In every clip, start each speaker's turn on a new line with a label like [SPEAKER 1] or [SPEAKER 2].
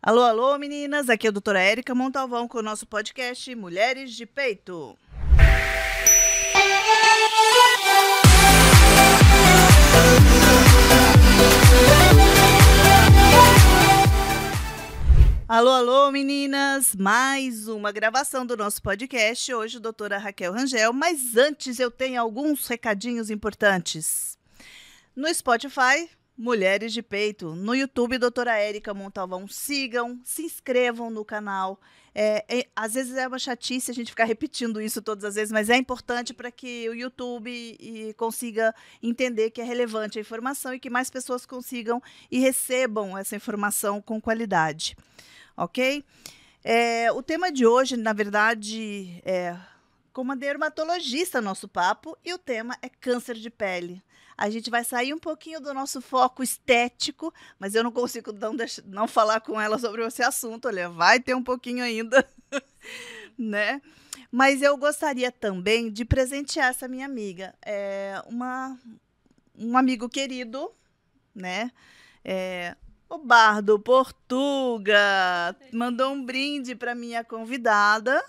[SPEAKER 1] Alô, alô, meninas! Aqui é a doutora Érica Montalvão com o nosso podcast Mulheres de Peito. Alô, alô, meninas! Mais uma gravação do nosso podcast. Hoje, doutora Raquel Rangel. Mas antes, eu tenho alguns recadinhos importantes. No Spotify, Mulheres de Peito. No YouTube, doutora Érica Montalvão. Sigam, se inscrevam no canal. É, é, às vezes é uma chatice a gente ficar repetindo isso todas as vezes, mas é importante para que o YouTube e, consiga entender que é relevante a informação e que mais pessoas consigam e recebam essa informação com qualidade. Ok? É, o tema de hoje, na verdade, é com uma dermatologista nosso papo, e o tema é câncer de pele. A gente vai sair um pouquinho do nosso foco estético, mas eu não consigo não, deixar, não falar com ela sobre esse assunto. Olha, vai ter um pouquinho ainda, né? Mas eu gostaria também de presentear essa minha amiga. É uma, um amigo querido, né? É, o Bardo Portuga mandou um brinde para minha convidada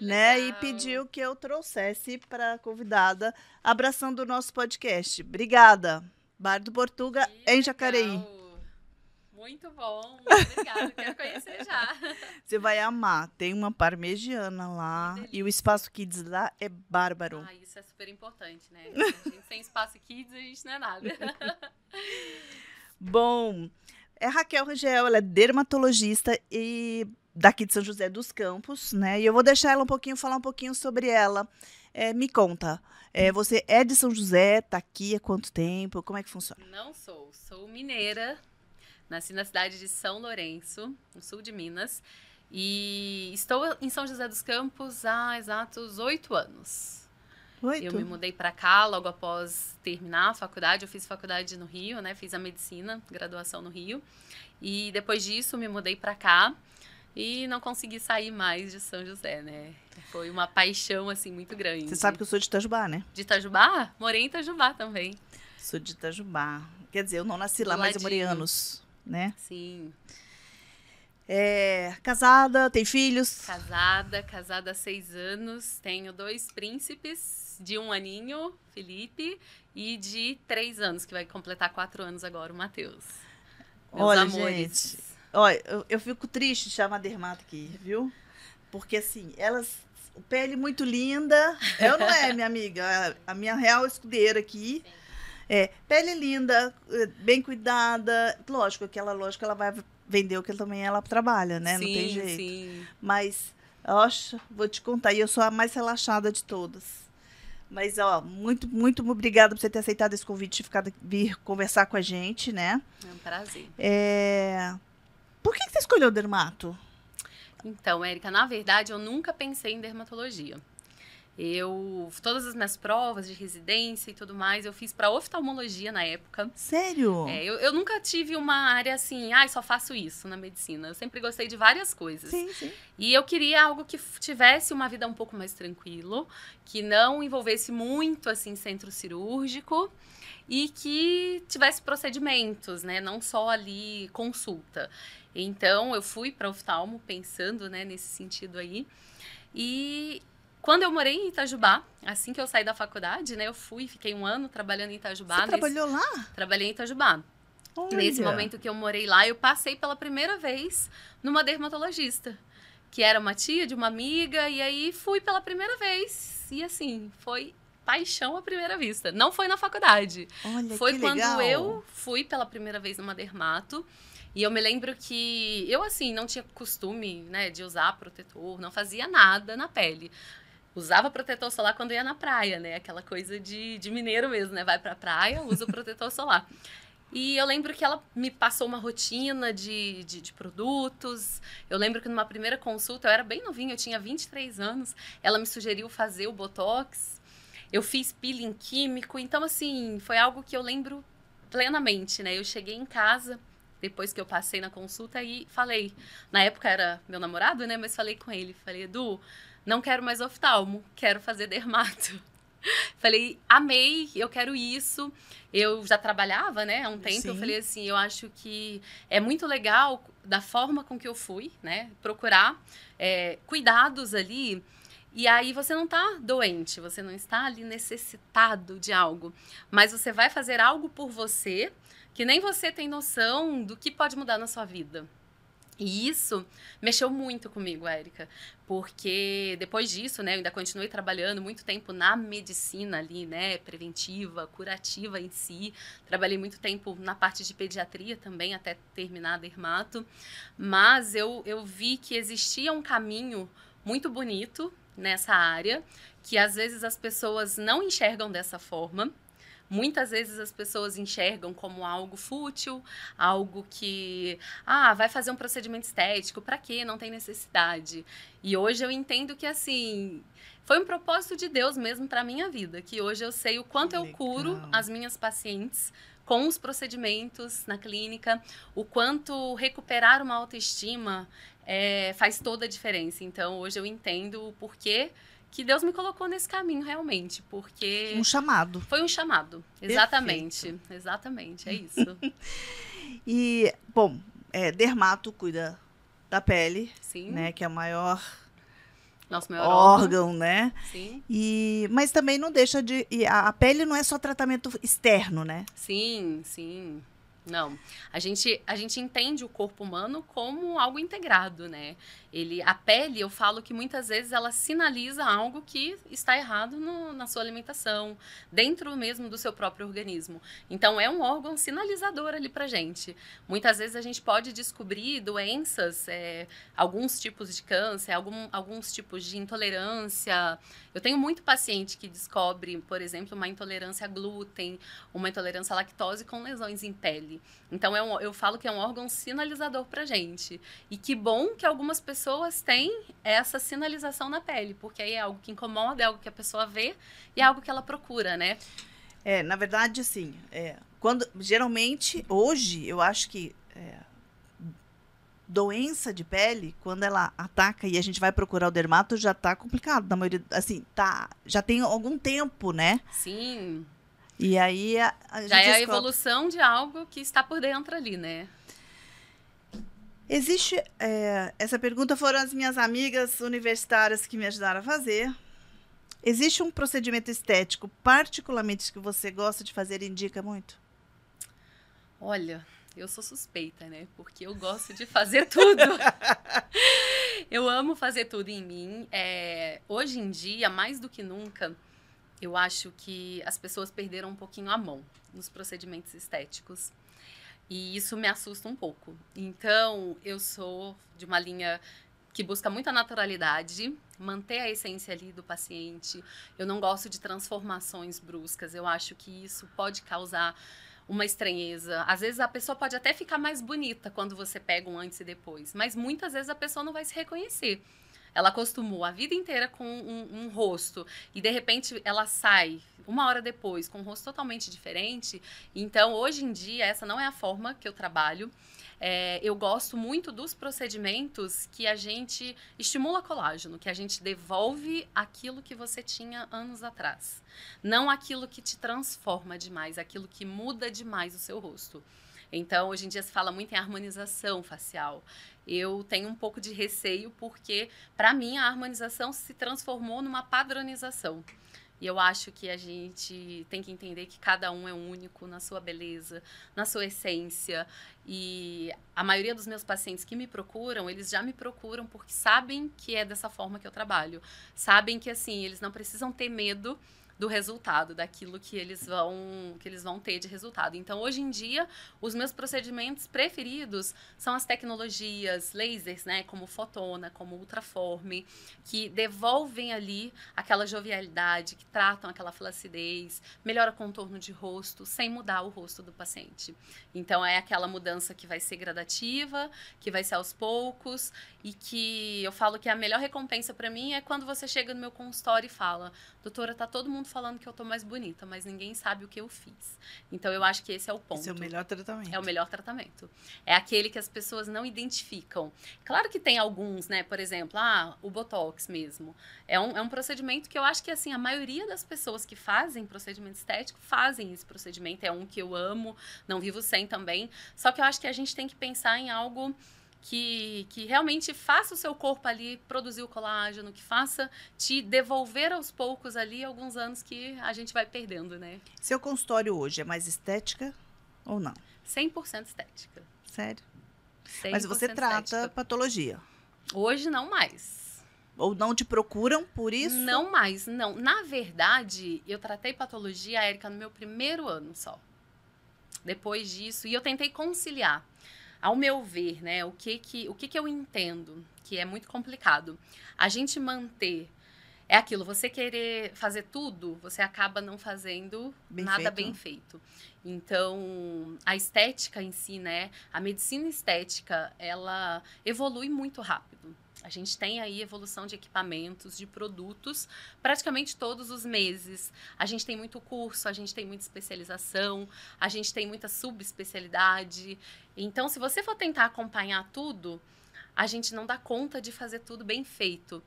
[SPEAKER 1] né? E pediu que eu trouxesse para a convidada, abraçando o nosso podcast. Obrigada. Bar do Portuga que em Jacareí.
[SPEAKER 2] Muito bom, muito obrigada. Quero conhecer já.
[SPEAKER 1] Você vai amar. Tem uma parmegiana lá. E o espaço kids lá é bárbaro.
[SPEAKER 2] Ah, isso é super importante, né? A gente sem espaço kids, a gente não é nada.
[SPEAKER 1] Bom, é Raquel Rangel, ela é dermatologista e daqui de São José dos Campos, né? E eu vou deixar ela um pouquinho falar um pouquinho sobre ela. É, me conta, é, você é de São José, tá aqui há quanto tempo? Como é que funciona?
[SPEAKER 2] Não sou, sou mineira, nasci na cidade de São Lourenço, no sul de Minas, e estou em São José dos Campos há exatos oito anos.
[SPEAKER 1] Oito?
[SPEAKER 2] Eu me mudei para cá logo após terminar a faculdade. Eu fiz faculdade no Rio, né? Fiz a medicina, graduação no Rio. E depois disso me mudei para cá e não consegui sair mais de São José, né? Foi uma paixão, assim, muito grande.
[SPEAKER 1] Você sabe que eu sou de Itajubá, né?
[SPEAKER 2] De Itajubá? Morei em Itajubá também.
[SPEAKER 1] Sou de Itajubá. Quer dizer, eu não nasci lá, mas eu morei anos, né?
[SPEAKER 2] Sim.
[SPEAKER 1] É, casada, tem filhos?
[SPEAKER 2] Casada, casada há seis anos. Tenho dois príncipes de um aninho, Felipe, e de três anos, que vai completar quatro anos agora, o Matheus.
[SPEAKER 1] Olha, amores. gente, Olha, eu, eu fico triste de chamar dermato aqui, viu? Porque assim, elas. Pele muito linda. Eu não é, minha amiga. A, a minha real escudeira aqui. É, pele linda, eh, bem cuidada. Lógico, aquela lógico ela vai vender o que também ela trabalha, né?
[SPEAKER 2] Sim,
[SPEAKER 1] não tem jeito.
[SPEAKER 2] Sim.
[SPEAKER 1] Mas, oxa, vou te contar, e eu sou a mais relaxada de todas. Mas, ó, muito, muito obrigada por você ter aceitado esse convite de vir conversar com a gente, né?
[SPEAKER 2] É um prazer.
[SPEAKER 1] É, por que, você escolheu dermato?
[SPEAKER 2] Então, Érica, na verdade, eu nunca pensei em dermatologia. Eu, todas as minhas provas de residência e tudo mais, eu fiz para oftalmologia na época.
[SPEAKER 1] Sério?
[SPEAKER 2] É, eu, eu nunca tive uma área assim, ah, só faço isso na medicina. Eu sempre gostei de várias coisas.
[SPEAKER 1] Sim, sim.
[SPEAKER 2] E eu queria algo que tivesse uma vida um pouco mais tranquilo, que não envolvesse muito assim centro cirúrgico e que tivesse procedimentos, né? Não só ali consulta. Então, eu fui para oftalmo pensando, né, nesse sentido aí. E quando eu morei em Itajubá, assim que eu saí da faculdade, né, eu fui, fiquei um ano trabalhando em Itajubá.
[SPEAKER 1] Você nesse... trabalhou lá?
[SPEAKER 2] Trabalhei em Itajubá. Olha. Nesse momento que eu morei lá, eu passei pela primeira vez numa dermatologista, que era uma tia de uma amiga, e aí fui pela primeira vez. E assim, foi paixão à primeira vista. Não foi na faculdade.
[SPEAKER 1] Olha,
[SPEAKER 2] foi quando
[SPEAKER 1] legal.
[SPEAKER 2] eu fui pela primeira vez numa dermato. E eu me lembro que eu, assim, não tinha costume, né, de usar protetor, não fazia nada na pele. Usava protetor solar quando ia na praia, né? Aquela coisa de, de mineiro mesmo, né? Vai pra praia, usa o protetor solar. E eu lembro que ela me passou uma rotina de, de, de, produtos. Eu lembro que numa primeira consulta, eu era bem novinha, eu tinha 23 anos. Ela me sugeriu fazer o Botox. Eu fiz peeling químico. Então, assim, foi algo que eu lembro plenamente, né? Eu cheguei em casa, depois que eu passei na consulta e falei. Na época era meu namorado, né? Mas falei com ele. Falei, Edu, não quero mais oftalmo, quero fazer dermato. Falei, amei, eu quero isso. Eu já trabalhava, né, há um tempo. Sim. Eu falei assim, eu acho que é muito legal da forma com que eu fui, né? Procurar é, cuidados ali. E aí você não está doente, você não está ali necessitado de algo, mas você vai fazer algo por você que nem você tem noção do que pode mudar na sua vida. E isso mexeu muito comigo, Érica, porque depois disso, né, eu ainda continuei trabalhando muito tempo na medicina ali, né, preventiva, curativa em si. Trabalhei muito tempo na parte de pediatria também, até terminar a dermato. Mas eu, eu vi que existia um caminho muito bonito nessa área, que às vezes as pessoas não enxergam dessa forma. Muitas vezes as pessoas enxergam como algo fútil, algo que, ah, vai fazer um procedimento estético, para quê? Não tem necessidade. E hoje eu entendo que assim, foi um propósito de Deus mesmo para minha vida, que hoje eu sei o quanto eu curo as minhas pacientes com os procedimentos na clínica, o quanto recuperar uma autoestima é, faz toda a diferença. Então, hoje eu entendo o porquê que Deus me colocou nesse caminho realmente, porque
[SPEAKER 1] um chamado.
[SPEAKER 2] Foi um chamado, exatamente, Perfeito. exatamente, é isso.
[SPEAKER 1] e bom, é, dermato cuida da pele,
[SPEAKER 2] Sim.
[SPEAKER 1] né, que é o maior
[SPEAKER 2] nosso maior
[SPEAKER 1] órgão,
[SPEAKER 2] órgão,
[SPEAKER 1] né?
[SPEAKER 2] Sim.
[SPEAKER 1] E mas também não deixa de a, a pele não é só tratamento externo, né?
[SPEAKER 2] Sim, sim. Não. A gente, a gente entende o corpo humano como algo integrado, né? Ele, a pele, eu falo que muitas vezes ela sinaliza algo que está errado no, na sua alimentação, dentro mesmo do seu próprio organismo. Então, é um órgão sinalizador ali pra gente. Muitas vezes a gente pode descobrir doenças, é, alguns tipos de câncer, algum, alguns tipos de intolerância. Eu tenho muito paciente que descobre, por exemplo, uma intolerância a glúten, uma intolerância à lactose com lesões em pele. Então, é um, eu falo que é um órgão sinalizador pra gente. E que bom que algumas pessoas pessoas têm essa sinalização na pele, porque aí é algo que incomoda, é algo que a pessoa vê e é algo que ela procura, né?
[SPEAKER 1] É, na verdade, sim. É, quando, geralmente, hoje, eu acho que é, doença de pele, quando ela ataca e a gente vai procurar o dermato, já tá complicado. Na maioria, assim, tá, já tem algum tempo, né?
[SPEAKER 2] Sim.
[SPEAKER 1] E aí a, a
[SPEAKER 2] já é a evolução de algo que está por dentro ali, né?
[SPEAKER 1] Existe. É, essa pergunta foram as minhas amigas universitárias que me ajudaram a fazer. Existe um procedimento estético, particularmente que você gosta de fazer e indica muito?
[SPEAKER 2] Olha, eu sou suspeita, né? Porque eu gosto de fazer tudo. eu amo fazer tudo em mim. É, hoje em dia, mais do que nunca, eu acho que as pessoas perderam um pouquinho a mão nos procedimentos estéticos. E isso me assusta um pouco. Então, eu sou de uma linha que busca muita naturalidade, manter a essência ali do paciente. Eu não gosto de transformações bruscas. Eu acho que isso pode causar uma estranheza. Às vezes a pessoa pode até ficar mais bonita quando você pega um antes e depois, mas muitas vezes a pessoa não vai se reconhecer. Ela acostumou a vida inteira com um, um rosto e de repente ela sai uma hora depois com um rosto totalmente diferente. Então, hoje em dia, essa não é a forma que eu trabalho. É, eu gosto muito dos procedimentos que a gente estimula colágeno, que a gente devolve aquilo que você tinha anos atrás. Não aquilo que te transforma demais, aquilo que muda demais o seu rosto. Então, hoje em dia se fala muito em harmonização facial. Eu tenho um pouco de receio porque, para mim, a harmonização se transformou numa padronização. E eu acho que a gente tem que entender que cada um é único na sua beleza, na sua essência. E a maioria dos meus pacientes que me procuram, eles já me procuram porque sabem que é dessa forma que eu trabalho. Sabem que, assim, eles não precisam ter medo do resultado, daquilo que eles vão que eles vão ter de resultado. Então, hoje em dia, os meus procedimentos preferidos são as tecnologias lasers, né, como fotona, como ultraforme, que devolvem ali aquela jovialidade, que tratam aquela flacidez, melhora o contorno de rosto sem mudar o rosto do paciente. Então, é aquela mudança que vai ser gradativa, que vai ser aos poucos e que eu falo que a melhor recompensa para mim é quando você chega no meu consultório e fala: "Doutora, tá todo mundo falando que eu tô mais bonita, mas ninguém sabe o que eu fiz. Então eu acho que esse é o ponto.
[SPEAKER 1] Esse é o melhor tratamento.
[SPEAKER 2] É o melhor tratamento. É aquele que as pessoas não identificam. Claro que tem alguns, né? Por exemplo, ah, o Botox mesmo. É um, é um procedimento que eu acho que, assim, a maioria das pessoas que fazem procedimento estético fazem esse procedimento. É um que eu amo, não vivo sem também. Só que eu acho que a gente tem que pensar em algo que, que realmente faça o seu corpo ali produzir o colágeno, que faça te devolver aos poucos ali alguns anos que a gente vai perdendo, né?
[SPEAKER 1] Seu consultório hoje é mais estética ou não?
[SPEAKER 2] 100% estética.
[SPEAKER 1] Sério? Mas você trata estética. patologia?
[SPEAKER 2] Hoje não mais.
[SPEAKER 1] Ou não te procuram por isso?
[SPEAKER 2] Não mais, não. Na verdade, eu tratei patologia, Érica, no meu primeiro ano só. Depois disso, e eu tentei conciliar ao meu ver, né, o que que, o que que eu entendo que é muito complicado. A gente manter é aquilo, você querer fazer tudo, você acaba não fazendo bem nada feito. bem feito. Então, a estética em si, né, a medicina estética, ela evolui muito rápido. A gente tem aí evolução de equipamentos, de produtos, praticamente todos os meses. A gente tem muito curso, a gente tem muita especialização, a gente tem muita subespecialidade. Então, se você for tentar acompanhar tudo, a gente não dá conta de fazer tudo bem feito.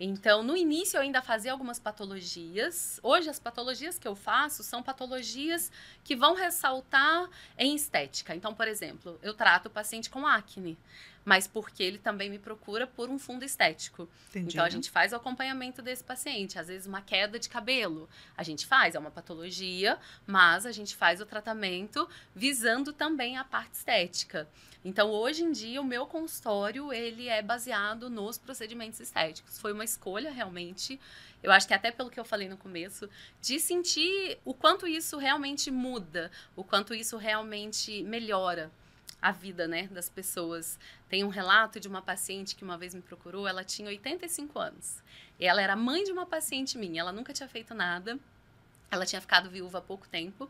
[SPEAKER 2] Então, no início eu ainda fazia algumas patologias. Hoje as patologias que eu faço são patologias que vão ressaltar em estética. Então, por exemplo, eu trato o paciente com acne mas porque ele também me procura por um fundo estético. Entendi. Então a gente faz o acompanhamento desse paciente, às vezes uma queda de cabelo, a gente faz, é uma patologia, mas a gente faz o tratamento visando também a parte estética. Então hoje em dia o meu consultório ele é baseado nos procedimentos estéticos. Foi uma escolha realmente eu acho que até pelo que eu falei no começo, de sentir o quanto isso realmente muda, o quanto isso realmente melhora a vida, né, das pessoas. Tem um relato de uma paciente que uma vez me procurou, ela tinha 85 anos. E ela era mãe de uma paciente minha, ela nunca tinha feito nada. Ela tinha ficado viúva há pouco tempo.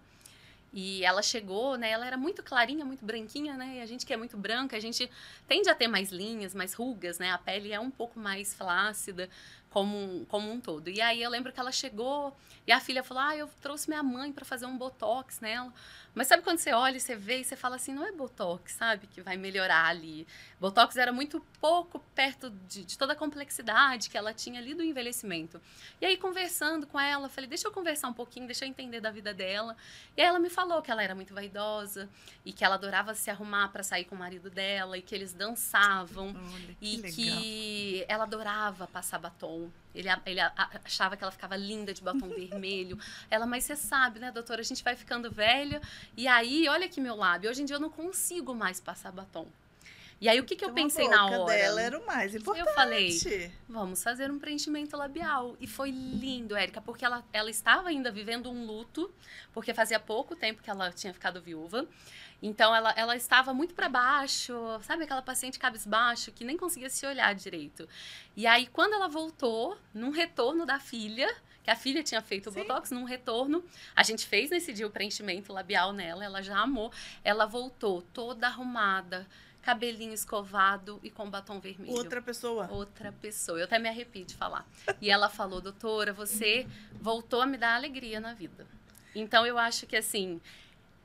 [SPEAKER 2] E ela chegou, né? Ela era muito clarinha, muito branquinha, né? E a gente que é muito branca, a gente tende a ter mais linhas, mais rugas, né? A pele é um pouco mais flácida como, como um todo. E aí eu lembro que ela chegou e a filha falou: Ah, eu trouxe minha mãe para fazer um botox nela. Mas sabe quando você olha e você vê e você fala assim: Não é botox, sabe? Que vai melhorar ali. Botox era muito pouco perto de, de toda a complexidade que ela tinha ali do envelhecimento. E aí, conversando com ela, falei: Deixa eu conversar um pouquinho, deixa eu entender da vida dela. E aí ela me falou que ela era muito vaidosa e que ela adorava se arrumar para sair com o marido dela e que eles dançavam Olha, que e legal. que ela adorava passar batom ele, ele achava que ela ficava linda de batom vermelho. Ela, mas você sabe, né, doutora? A gente vai ficando velha. E aí, olha aqui meu lábio. Hoje em dia eu não consigo mais passar batom. E aí, o que, que eu então, pensei na hora?
[SPEAKER 1] dela era o mais importante.
[SPEAKER 2] Eu falei, vamos fazer um preenchimento labial. E foi lindo, Érica, porque ela, ela estava ainda vivendo um luto, porque fazia pouco tempo que ela tinha ficado viúva. Então ela, ela estava muito para baixo, sabe aquela paciente cabisbaixo que nem conseguia se olhar direito. E aí quando ela voltou, num retorno da filha, que a filha tinha feito o Sim. botox, num retorno, a gente fez nesse dia o preenchimento labial nela, ela já amou. Ela voltou toda arrumada, cabelinho escovado e com batom vermelho.
[SPEAKER 1] Outra pessoa.
[SPEAKER 2] Outra pessoa. Eu até me arrepio de falar. E ela falou, doutora, você voltou a me dar alegria na vida. Então eu acho que assim,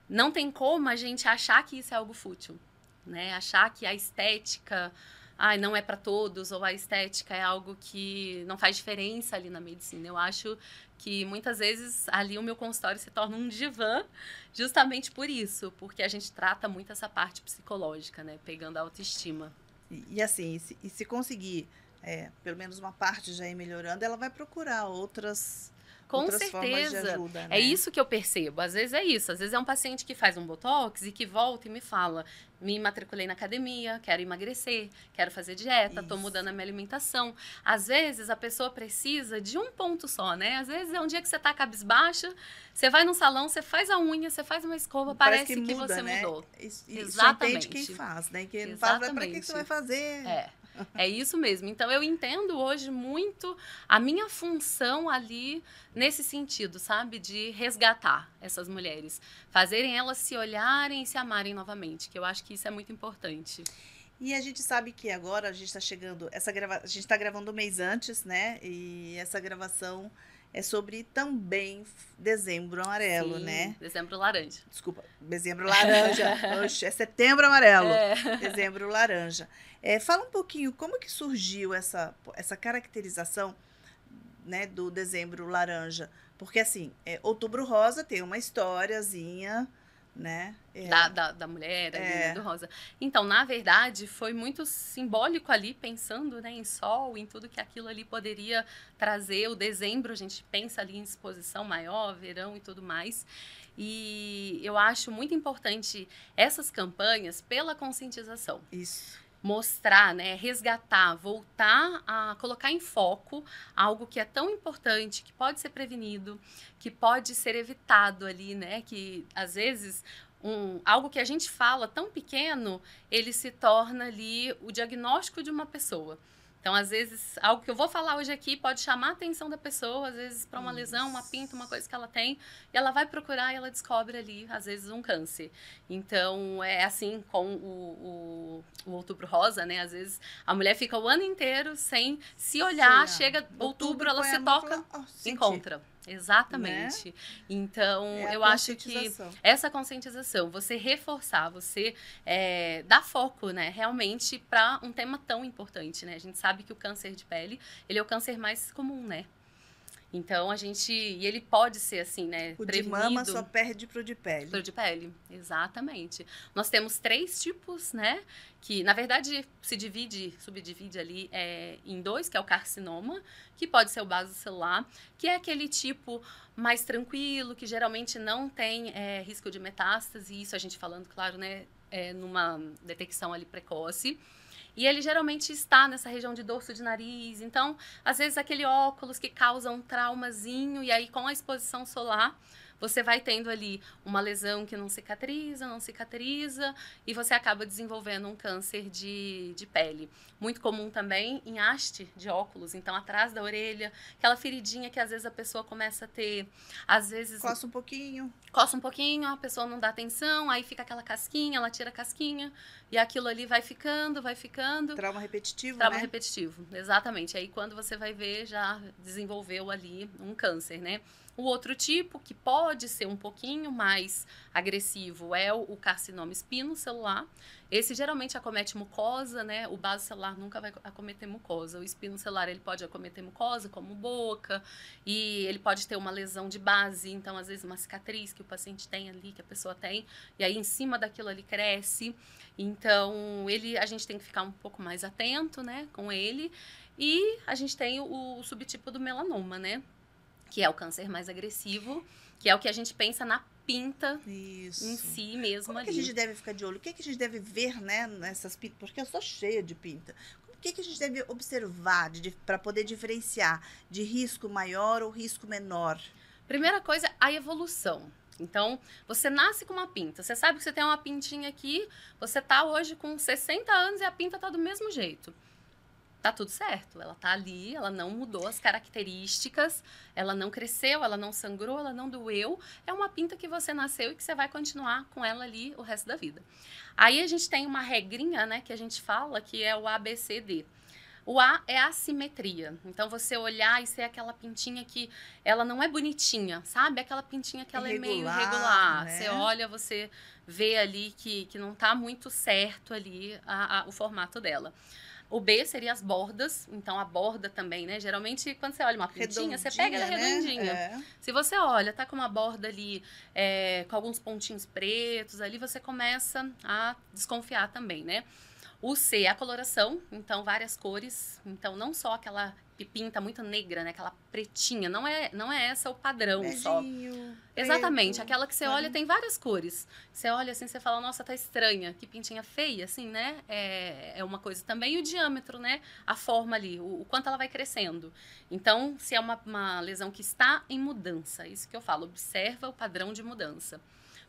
[SPEAKER 2] não tem como a gente achar que isso é algo fútil, né? Achar que a estética ai, não é para todos ou a estética é algo que não faz diferença ali na medicina. Eu acho que muitas vezes ali o meu consultório se torna um divã justamente por isso, porque a gente trata muito essa parte psicológica, né? Pegando a autoestima.
[SPEAKER 1] E, e assim, e se, e se conseguir é, pelo menos uma parte já ir melhorando, ela vai procurar outras
[SPEAKER 2] com certeza. Ajuda, é né? É isso que eu percebo. Às vezes é isso. Às vezes é um paciente que faz um botox e que volta e me fala: me matriculei na academia, quero emagrecer, quero fazer dieta, estou mudando a minha alimentação. Às vezes a pessoa precisa de um ponto só, né? Às vezes é um dia que você está cabisbaixa, você vai no salão, você faz a unha, você faz uma escova, parece, parece que, que muda, você né? mudou.
[SPEAKER 1] Isso, Exatamente. Isso entende quem faz, né? Quem não faz, para que você vai fazer?
[SPEAKER 2] É. É isso mesmo. Então eu entendo hoje muito a minha função ali nesse sentido, sabe? De resgatar essas mulheres. Fazerem elas se olharem e se amarem novamente, que eu acho que isso é muito importante.
[SPEAKER 1] E a gente sabe que agora a gente está chegando, essa grava, a gente está gravando um mês antes, né? E essa gravação é sobre também dezembro amarelo,
[SPEAKER 2] Sim,
[SPEAKER 1] né?
[SPEAKER 2] Dezembro laranja.
[SPEAKER 1] Desculpa, dezembro laranja. Oxe, é setembro amarelo. É. Dezembro laranja. É, fala um pouquinho como que surgiu essa, essa caracterização né, do dezembro laranja. Porque assim, é, outubro rosa tem uma historiazinha né?
[SPEAKER 2] É. Da, da, da, mulher, é. do rosa. Então, na verdade, foi muito simbólico ali, pensando né, em sol, em tudo que aquilo ali poderia trazer. O dezembro, a gente pensa ali em exposição maior, verão e tudo mais. E eu acho muito importante essas campanhas pela conscientização.
[SPEAKER 1] Isso
[SPEAKER 2] mostrar, né, resgatar, voltar a colocar em foco algo que é tão importante, que pode ser prevenido, que pode ser evitado ali, né, que às vezes um, algo que a gente fala tão pequeno, ele se torna ali o diagnóstico de uma pessoa. Então, às vezes, algo que eu vou falar hoje aqui pode chamar a atenção da pessoa, às vezes para uma lesão, uma pinta, uma coisa que ela tem, e ela vai procurar e ela descobre ali, às vezes, um câncer. Então, é assim com o, o, o outubro rosa, né? Às vezes a mulher fica o ano inteiro sem se olhar, Sim, chega outubro, outubro ela se toca, encontra. Exatamente. Né? Então, é eu acho que essa conscientização, você reforçar, você é, dar foco, né, realmente para um tema tão importante, né? A gente sabe que o câncer de pele, ele é o câncer mais comum, né? Então a gente. E ele pode ser assim, né?
[SPEAKER 1] O prevenido. de mama só perde pro de pele.
[SPEAKER 2] Pro de pele, exatamente. Nós temos três tipos, né? Que na verdade se divide, subdivide ali é, em dois, que é o carcinoma, que pode ser o base celular, que é aquele tipo mais tranquilo, que geralmente não tem é, risco de metástase, isso a gente falando, claro, né? É, numa detecção ali precoce. E ele geralmente está nessa região de dorso de nariz. Então, às vezes, aquele óculos que causa um traumazinho, e aí com a exposição solar, você vai tendo ali uma lesão que não cicatriza, não cicatriza, e você acaba desenvolvendo um câncer de, de pele. Muito comum também em haste de óculos, então atrás da orelha, aquela feridinha que às vezes a pessoa começa a ter, às vezes.
[SPEAKER 1] Coça um pouquinho.
[SPEAKER 2] Coça um pouquinho, a pessoa não dá atenção, aí fica aquela casquinha, ela tira a casquinha, e aquilo ali vai ficando, vai ficando.
[SPEAKER 1] Trauma repetitivo.
[SPEAKER 2] Trauma
[SPEAKER 1] né?
[SPEAKER 2] repetitivo, exatamente. Aí quando você vai ver, já desenvolveu ali um câncer, né? O outro tipo, que pode ser um pouquinho mais agressivo, é o, carcinoma espinocelular. Esse geralmente acomete mucosa, né? O base celular nunca vai acometer mucosa. O espinocelular ele pode acometer mucosa, como boca, e ele pode ter uma lesão de base, então às vezes uma cicatriz que o paciente tem ali, que a pessoa tem, e aí em cima daquilo ali cresce. Então, ele a gente tem que ficar um pouco mais atento, né, com ele. E a gente tem o, o subtipo do melanoma, né? Que é o câncer mais agressivo, que é o que a gente pensa na pinta
[SPEAKER 1] Isso.
[SPEAKER 2] em si mesmo
[SPEAKER 1] Como
[SPEAKER 2] ali.
[SPEAKER 1] que a gente deve ficar de olho? O que, que a gente deve ver, né, nessas pintas? Porque eu sou cheia de pinta. O que, que a gente deve observar para poder diferenciar de risco maior ou risco menor?
[SPEAKER 2] Primeira coisa, a evolução. Então, você nasce com uma pinta. Você sabe que você tem uma pintinha aqui, você tá hoje com 60 anos e a pinta tá do mesmo jeito tá tudo certo. Ela tá ali, ela não mudou as características, ela não cresceu, ela não sangrou, ela não doeu. É uma pinta que você nasceu e que você vai continuar com ela ali o resto da vida. Aí a gente tem uma regrinha, né, que a gente fala que é o ABCD. O A é a assimetria. Então, você olhar e ser aquela pintinha que ela não é bonitinha, sabe? Aquela pintinha que ela irregular, é meio irregular. Né? Você olha, você vê ali que, que não tá muito certo ali a, a, o formato dela. O B seria as bordas, então a borda também, né? Geralmente, quando você olha uma pintinha, você pega ela né? redondinha. É. Se você olha, tá com uma borda ali é, com alguns pontinhos pretos, ali você começa a desconfiar também, né? O C é a coloração, então várias cores, então não só aquela pinta muito negra, né? Aquela pretinha. Não é, não é essa o padrão
[SPEAKER 1] Beijinho,
[SPEAKER 2] só.
[SPEAKER 1] Preto,
[SPEAKER 2] Exatamente. Aquela que você olha tem várias cores. Você olha assim, você fala, nossa, tá estranha. Que pintinha feia, assim, né? É, é uma coisa também. E o diâmetro, né? A forma ali, o, o quanto ela vai crescendo. Então, se é uma, uma lesão que está em mudança, isso que eu falo, observa o padrão de mudança.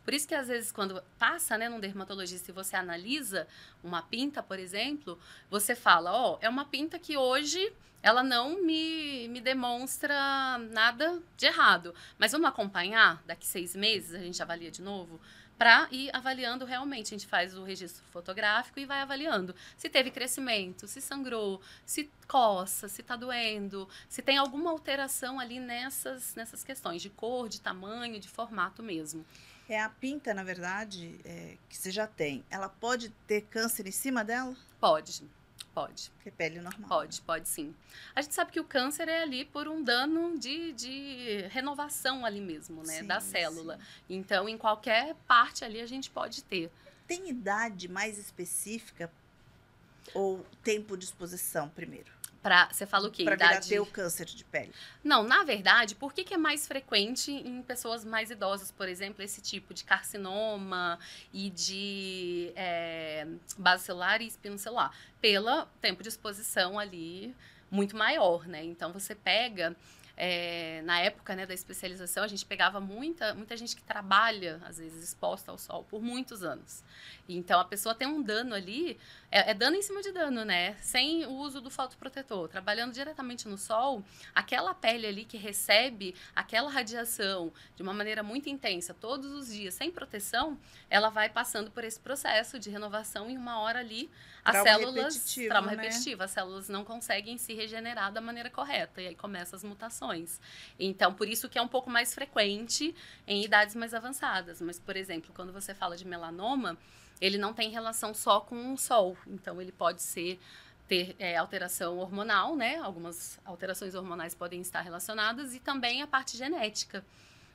[SPEAKER 2] Por isso que às vezes quando passa, né, num dermatologista e você analisa uma pinta, por exemplo, você fala, ó, oh, é uma pinta que hoje ela não me, me demonstra nada de errado. Mas vamos acompanhar, daqui seis meses a gente avalia de novo, para ir avaliando realmente. A gente faz o registro fotográfico e vai avaliando se teve crescimento, se sangrou, se coça, se está doendo, se tem alguma alteração ali nessas, nessas questões de cor, de tamanho, de formato mesmo.
[SPEAKER 1] É a pinta, na verdade, é, que você já tem. Ela pode ter câncer em cima dela?
[SPEAKER 2] Pode. pode.
[SPEAKER 1] Que pele normal.
[SPEAKER 2] Pode, pode sim. A gente sabe que o câncer é ali por um dano de, de renovação ali mesmo, né?
[SPEAKER 1] Sim,
[SPEAKER 2] da célula.
[SPEAKER 1] sim.
[SPEAKER 2] Então, em qualquer parte ali a gente pode ter.
[SPEAKER 1] Tem idade mais específica ou tempo de exposição primeiro?
[SPEAKER 2] Pra, você fala o quê?
[SPEAKER 1] Para vir a
[SPEAKER 2] Idade...
[SPEAKER 1] ter o câncer de pele.
[SPEAKER 2] Não, na verdade, por que, que é mais frequente em pessoas mais idosas, por exemplo, esse tipo de carcinoma e de é, base celular e espino celular? Pelo tempo de exposição ali muito maior, né? Então você pega. É, na época né, da especialização, a gente pegava muita, muita gente que trabalha, às vezes, exposta ao sol por muitos anos. Então, a pessoa tem um dano ali, é, é dano em cima de dano, né? Sem o uso do fotoprotetor. Trabalhando diretamente no sol, aquela pele ali que recebe aquela radiação de uma maneira muito intensa todos os dias, sem proteção, ela vai passando por esse processo de renovação e uma hora ali as
[SPEAKER 1] Trauma
[SPEAKER 2] células.
[SPEAKER 1] repetitivo,
[SPEAKER 2] trauma
[SPEAKER 1] né?
[SPEAKER 2] repetitivo, as células não conseguem se regenerar da maneira correta. E aí começam as mutações. Então, por isso que é um pouco mais frequente em idades mais avançadas. Mas, por exemplo, quando você fala de melanoma, ele não tem relação só com o sol. Então, ele pode ser ter é, alteração hormonal, né? Algumas alterações hormonais podem estar relacionadas e também a parte genética.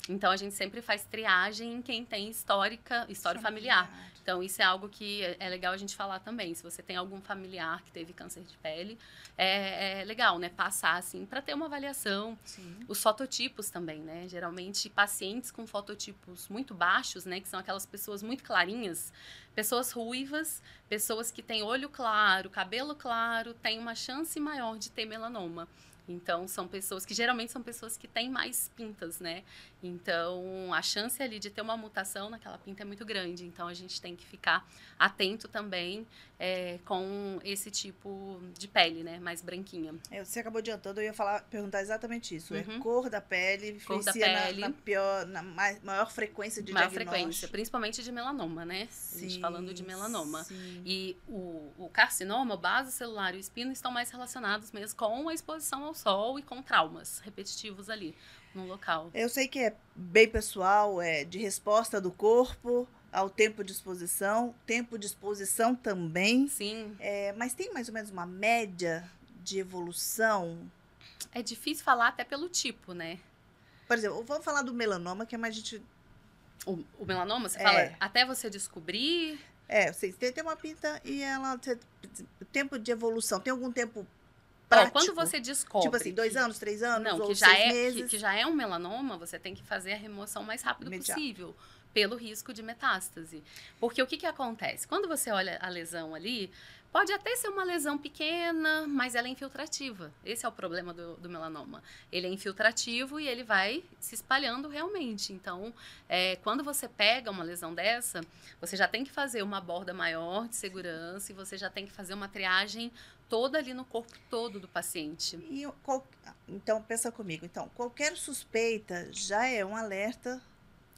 [SPEAKER 2] Então, a gente sempre faz triagem em quem tem histórica, história familiar. Então, isso é algo que é é legal a gente falar também. Se você tem algum familiar que teve câncer de pele, é, é legal, né? Passar, assim, para ter uma avaliação.
[SPEAKER 1] Sim.
[SPEAKER 2] Os fototipos também, né? Geralmente, pacientes com fototipos muito baixos, né? Que são aquelas pessoas muito clarinhas, pessoas ruivas, pessoas que têm olho claro, cabelo claro, têm uma chance maior de ter melanoma. Então, são pessoas que geralmente são pessoas que têm mais pintas, né? Então, a chance ali de ter uma mutação naquela pinta é muito grande. Então, a gente tem que ficar atento também é, com esse tipo de pele, né? Mais branquinha.
[SPEAKER 1] É, Você acabou adiantando, eu ia falar, perguntar exatamente isso. É
[SPEAKER 2] Uhum.
[SPEAKER 1] cor da pele,
[SPEAKER 2] Cor da
[SPEAKER 1] influencia na-
[SPEAKER 2] pele.
[SPEAKER 1] Na, pior, na mai- maior frequência de
[SPEAKER 2] maior
[SPEAKER 1] diagnóstico.
[SPEAKER 2] frequência, principalmente de melanoma, né? a gente
[SPEAKER 1] Sim,
[SPEAKER 2] falando de melanoma.
[SPEAKER 1] sim.
[SPEAKER 2] E o, o carcinoma, o base celular e o espino estão mais relacionados mesmo com a exposição ao sol e com traumas repetitivos ali no local.
[SPEAKER 1] Eu sei que é bem pessoal, é de resposta do corpo ao tempo de exposição, tempo de exposição também.
[SPEAKER 2] Sim,
[SPEAKER 1] É, mas tem mais ou menos uma média de evolução?
[SPEAKER 2] é difícil falar até pelo tipo, né?
[SPEAKER 1] Por exemplo, vamos falar do melanoma, que é mais gente.
[SPEAKER 2] O, o melanoma, você
[SPEAKER 1] É.
[SPEAKER 2] fala, até você descobrir.
[SPEAKER 1] É, você tem, tem uma pinta e ela. tem- tempo de evolução, tem algum tempo Prático?
[SPEAKER 2] quando você descobre.
[SPEAKER 1] Tipo assim, dois anos, três anos,
[SPEAKER 2] Não,
[SPEAKER 1] ou
[SPEAKER 2] que já,
[SPEAKER 1] seis
[SPEAKER 2] é,
[SPEAKER 1] meses?
[SPEAKER 2] que, que já é um melanoma, você tem que fazer a remoção o mais rápido
[SPEAKER 1] Imediato.
[SPEAKER 2] possível, pelo risco de metástase. Porque o que, que acontece? Quando você olha a lesão ali, pode até ser uma lesão pequena, mas ela é infiltrativa. Esse é o problema do, do melanoma. Ele é infiltrativo e ele vai se espalhando realmente. Então, é, quando você pega uma lesão dessa, você já tem que fazer uma borda maior de segurança e você já tem que fazer uma triagem toda ali no corpo todo do paciente.
[SPEAKER 1] E então, pensa comigo. Então, qualquer suspeita já é um alerta.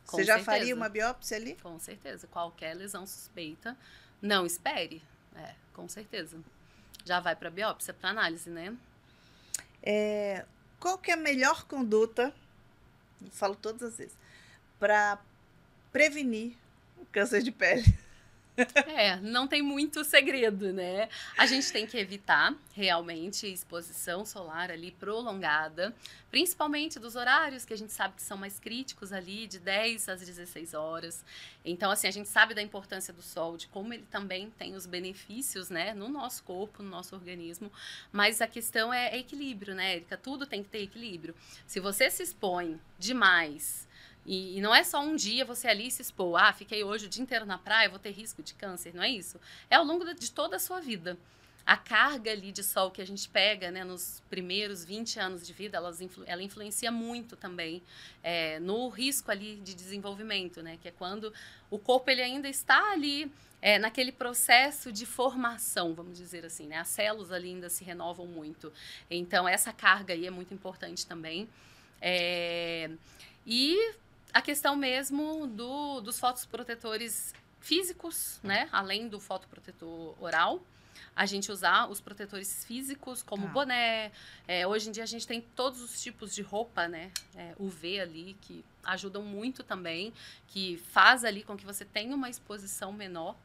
[SPEAKER 2] Com
[SPEAKER 1] Você já
[SPEAKER 2] certeza.
[SPEAKER 1] faria uma biópsia ali?
[SPEAKER 2] Com certeza. Qualquer lesão suspeita, não espere. É, com certeza. Já vai para biópsia, para análise, né?
[SPEAKER 1] Qual que é a melhor conduta, falo todas as vezes, para prevenir o câncer de pele?
[SPEAKER 2] É, não tem muito segredo, né? A gente tem que evitar realmente exposição solar ali prolongada, principalmente dos horários que a gente sabe que são mais críticos ali, de 10 às 16 horas. Então, assim, a gente sabe da importância do sol, de como ele também tem os benefícios, né, no nosso corpo, no nosso organismo. Mas a questão é, é equilíbrio, né, Erika? Tudo tem que ter equilíbrio. Se você se expõe demais e, e não é só um dia você ali se expor, ah, fiquei hoje o dia inteiro na praia, vou ter risco de câncer, não é isso? É ao longo de toda a sua vida. A carga ali de sol que a gente pega, né, nos primeiros 20 anos de vida, elas influ- ela influencia muito também é, no risco ali de desenvolvimento, né, que é quando o corpo ele ainda está ali é, naquele processo de formação, vamos dizer assim, né, as células ali ainda se renovam muito. Então essa carga aí é muito importante também. É, e a questão mesmo do, dos fotoprotetores físicos, né? Além do fotoprotetor oral, a gente usar os protetores físicos, como
[SPEAKER 1] Tá.
[SPEAKER 2] boné. É, hoje em dia a gente tem todos os tipos de roupa, né? É, UV ali, que ajudam muito também, que faz ali com que você tenha uma exposição menor.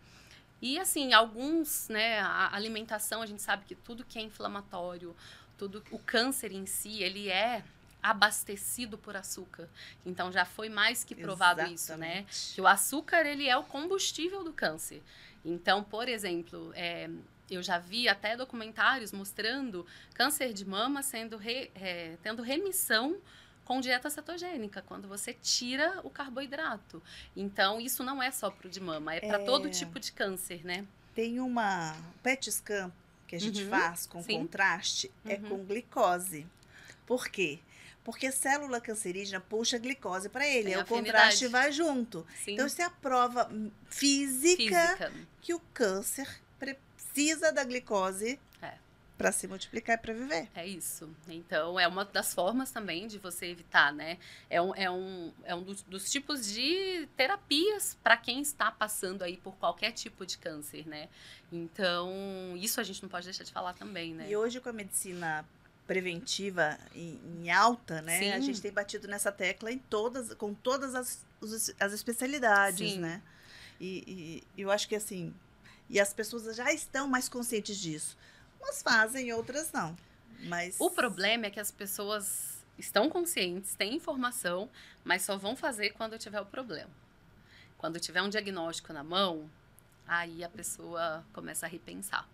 [SPEAKER 2] E assim, alguns, né, a alimentação, a gente sabe que tudo que é inflamatório, tudo o câncer em si, ele é abastecido por açúcar. Então já foi mais que provado Exatamente. isso, né? Que o açúcar ele é o combustível do câncer. Então, por exemplo, é, eu já vi até documentários mostrando câncer de mama sendo re, é, tendo remissão com dieta cetogênica, quando você tira o carboidrato. Então, isso não é só para o de mama, é para é... todo tipo de câncer, né?
[SPEAKER 1] Tem uma PET scan que a gente uhum, faz com sim. contraste, é uhum. é com glicose. Por quê? Porque a célula cancerígena puxa glicose para ele, Tem o contraste vai junto. Sim. Então, isso é a prova física, física, que o câncer precisa da glicose é. para se multiplicar e para viver.
[SPEAKER 2] É isso. Então, é uma das formas também de você evitar, né? É um, é um, é um dos, dos tipos de terapias para quem está passando aí por qualquer tipo de câncer, né? Então, isso a gente não pode deixar de falar também, né?
[SPEAKER 1] E hoje com a medicina preventiva em, em alta, né? Sim. A gente tem batido nessa tecla em todas, com todas as, as especialidades, Sim. né? E, e, eu acho que assim, e as pessoas já estão mais conscientes disso. Umas fazem, outras não. Mas
[SPEAKER 2] o problema é que as pessoas estão conscientes, têm informação, mas só vão fazer quando tiver o problema. Quando tiver um diagnóstico na mão, aí a pessoa começa a repensar.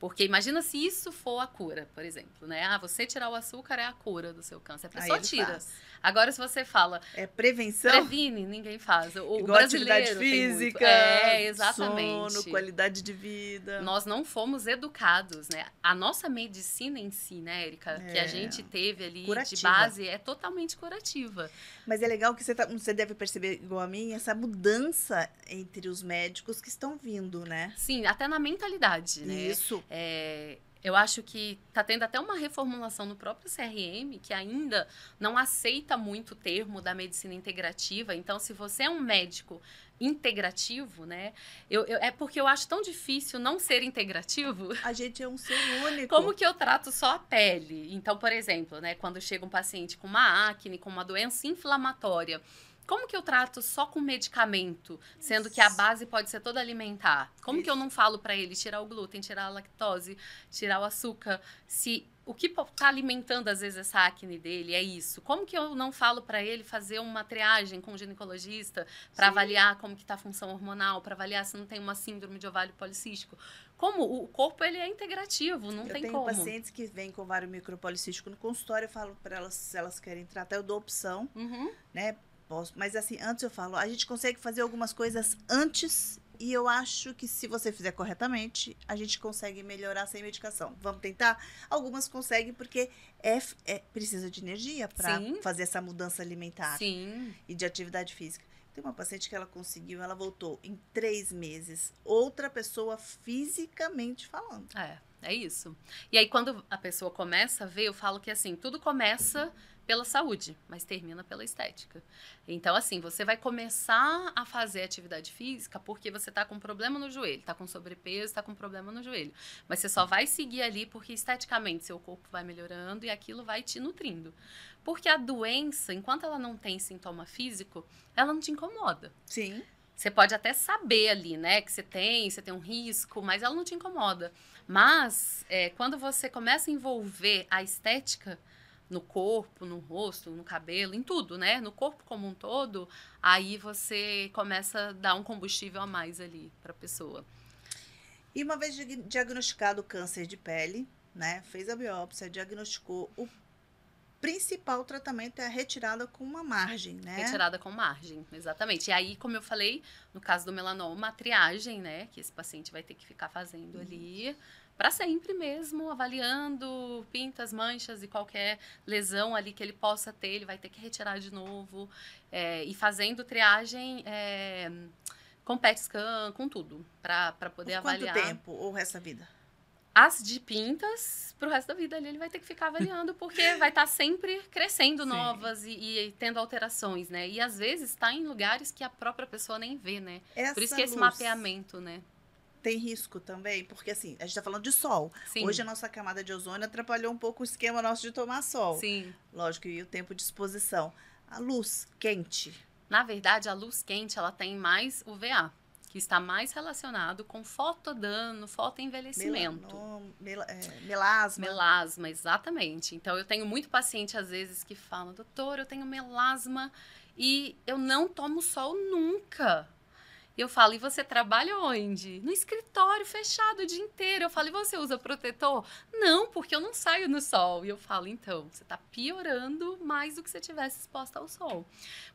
[SPEAKER 2] Porque imagina se isso for a cura, por exemplo, né? Ah, você tirar o açúcar é a cura do seu câncer. A pessoa tira. Faz. Agora, se você fala.
[SPEAKER 1] É prevenção.
[SPEAKER 2] Previne, ninguém faz. O,
[SPEAKER 1] Igual brasileiro física.
[SPEAKER 2] É, exatamente.
[SPEAKER 1] Sono, qualidade de vida.
[SPEAKER 2] Nós não fomos educados, né? A nossa medicina em si, né, Erika? É. Que a é. gente teve ali curativa. de base é totalmente curativa.
[SPEAKER 1] Mas é legal que você, tá, você deve perceber, igual a mim, essa mudança entre os médicos que estão vindo, né?
[SPEAKER 2] Sim, até na mentalidade, né?
[SPEAKER 1] Isso.
[SPEAKER 2] É, eu acho que está tendo até uma reformulação no próprio CRM, que ainda não aceita muito o termo da medicina integrativa. Então, se você é um médico integrativo, né? Eu, eu, é porque eu acho tão difícil não ser integrativo.
[SPEAKER 1] A gente é um ser único.
[SPEAKER 2] Como que eu trato só a pele? Então, por exemplo, né, quando chega um paciente com uma acne, com uma doença inflamatória, como que eu trato só com medicamento, sendo que a base pode ser toda alimentar? Como Isso. que eu não falo para ele tirar o glúten, tirar a lactose, tirar o açúcar, se o que está alimentando às vezes essa acne dele é isso? Como que eu não falo para ele fazer uma triagem com o ginecologista para avaliar como que está a função hormonal, para avaliar se não tem uma síndrome de ovário policístico? Como o corpo ele é integrativo, não
[SPEAKER 1] eu
[SPEAKER 2] tem
[SPEAKER 1] tenho
[SPEAKER 2] como.
[SPEAKER 1] pacientes que vêm com ovário micropolicístico no consultório, eu falo para elas se elas querem tratar, eu dou opção, uhum. né? Posso, mas assim, antes eu falo, a gente consegue fazer algumas coisas antes e eu acho que se você fizer corretamente, a gente consegue melhorar sem medicação. Vamos tentar? Algumas conseguem porque é, é precisa de energia para fazer essa mudança alimentar
[SPEAKER 2] Sim.
[SPEAKER 1] e de atividade física. Tem uma paciente que ela conseguiu, ela voltou em três meses. Outra pessoa fisicamente falando.
[SPEAKER 2] É, é isso. E aí, quando a pessoa começa a ver, eu falo que assim, tudo começa pela saúde, mas termina pela estética. Então, assim, você vai começar a fazer atividade física porque você está com problema no joelho, está com sobrepeso, está com problema no joelho. Mas você só vai seguir ali porque esteticamente seu corpo vai melhorando e aquilo vai te nutrindo. Porque a doença, enquanto ela não tem sintoma físico, ela não te incomoda.
[SPEAKER 1] Sim.
[SPEAKER 2] Você pode até saber ali, né, que você tem, você tem um risco, mas ela não te incomoda. Mas, é, quando você começa a envolver a estética, no corpo, no rosto, no cabelo, em tudo, né? No corpo como um todo, aí você começa a dar um combustível a mais ali para a pessoa.
[SPEAKER 1] E uma vez diagnosticado o câncer de pele, né? Fez a biópsia, diagnosticou o principal tratamento é a retirada com uma margem, né?
[SPEAKER 2] Retirada com margem, exatamente. E aí, como eu falei, no caso do melanoma, a triagem, né, que esse paciente vai ter que ficar fazendo uhum. ali para sempre mesmo, avaliando pintas, manchas e qualquer lesão ali que ele possa ter, ele vai ter que retirar de novo é, e fazendo triagem é, com PET scan, com tudo, para poder
[SPEAKER 1] Por
[SPEAKER 2] avaliar.
[SPEAKER 1] Quanto tempo ou o resto da vida?
[SPEAKER 2] As de pintas, pro resto da vida ali, ele vai ter que ficar avaliando, porque vai estar tá sempre crescendo Sim. novas e, e, tendo alterações, né? E às vezes está em lugares que a própria pessoa nem vê, né?
[SPEAKER 1] Essa
[SPEAKER 2] Por isso que esse mapeamento, né?
[SPEAKER 1] Tem risco também, porque assim, a gente está falando de sol. Sim. Hoje a nossa camada de ozônio atrapalhou um pouco o esquema nosso de tomar sol.
[SPEAKER 2] Sim.
[SPEAKER 1] Lógico, e o tempo de exposição. A luz quente.
[SPEAKER 2] Na verdade, a luz quente, ela tem mais UVA. que está mais relacionado com fotodano, fotoenvelhecimento.
[SPEAKER 1] Melanom, mel, é, melasma.
[SPEAKER 2] Melasma, exatamente. Então, eu tenho muito paciente, às vezes, que falam, doutor, eu tenho melasma e eu não tomo sol nunca. E eu falo, e você trabalha onde? No escritório fechado o dia inteiro. Eu falo, e você usa protetor? Não, porque eu não saio no sol. E eu falo, então, você está piorando mais do que se tivesse exposta ao sol.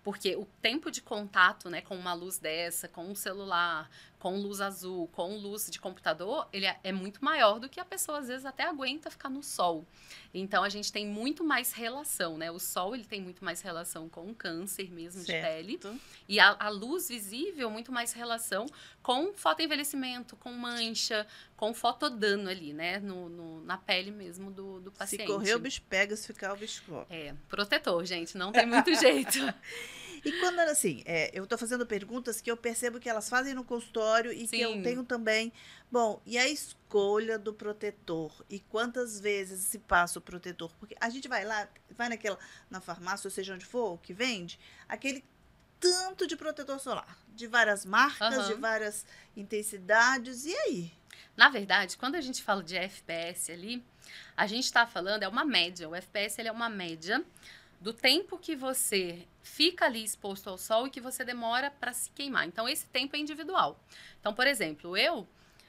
[SPEAKER 2] Porque o tempo de contato, né, com uma luz dessa, com um celular, com luz azul, com luz de computador, ele é, é muito maior do que a pessoa às vezes até aguenta ficar no sol. Então a gente tem muito mais relação, né? O sol ele tem muito mais relação com o câncer mesmo certo. de pele e a, a, luz visível muito mais relação com fotoenvelhecimento, com mancha, com fotodano ali, né? No, no na pele mesmo do, do paciente.
[SPEAKER 1] Se correr o bicho pega, se ficar o bicho corre.
[SPEAKER 2] É, protetor, gente, não tem muito jeito.
[SPEAKER 1] E quando, assim, é, eu estou fazendo perguntas que eu percebo que elas fazem no consultório e Sim. que eu tenho também. Bom, e a escolha do protetor? E quantas vezes se passa o protetor? Porque a gente vai lá, vai naquela, na farmácia, ou seja onde for, que vende, aquele tanto de protetor solar, de várias marcas, uhum. de várias intensidades, e aí?
[SPEAKER 2] Na verdade, quando a gente fala de FPS ali, a gente está falando, é uma média. O FPS ele é uma média do tempo que você fica ali exposto ao sol e que você demora para se queimar. Então, esse tempo é individual. Então, por exemplo, eu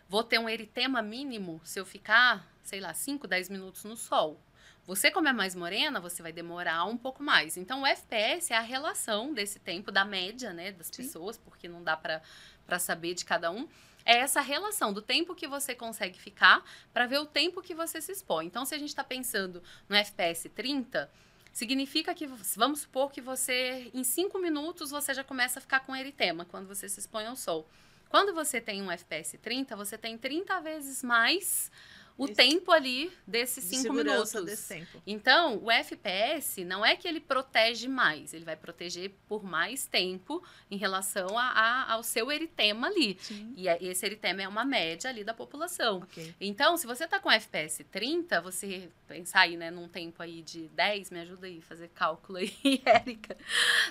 [SPEAKER 2] vou ter um eritema mínimo se eu ficar, sei lá, 5, 10 minutos no sol. Você, como é mais morena, você vai demorar um pouco mais. Então, o FPS é a relação desse tempo, da média, né, das Sim. pessoas, porque não dá para saber de cada um. É essa relação do tempo que você consegue ficar para ver o tempo que você se expõe. Então, se a gente está pensando no FPS 30, Significa que, vamos supor que você, em cinco minutos, você já começa a ficar com eritema quando você se expõe ao sol. Quando você tem um FPS 30, você tem 30 vezes mais o Isso. tempo ali desses de cinco minutos.
[SPEAKER 1] Desse tempo.
[SPEAKER 2] Então, o FPS não é que ele protege mais, ele vai proteger por mais tempo em relação a, a ao seu eritema ali. Sim. E é, esse eritema é uma média ali da população. Okay. Então, se você está com FPS 30, você pensar aí, né, num tempo aí de 10, me ajuda aí a fazer cálculo aí, Érica.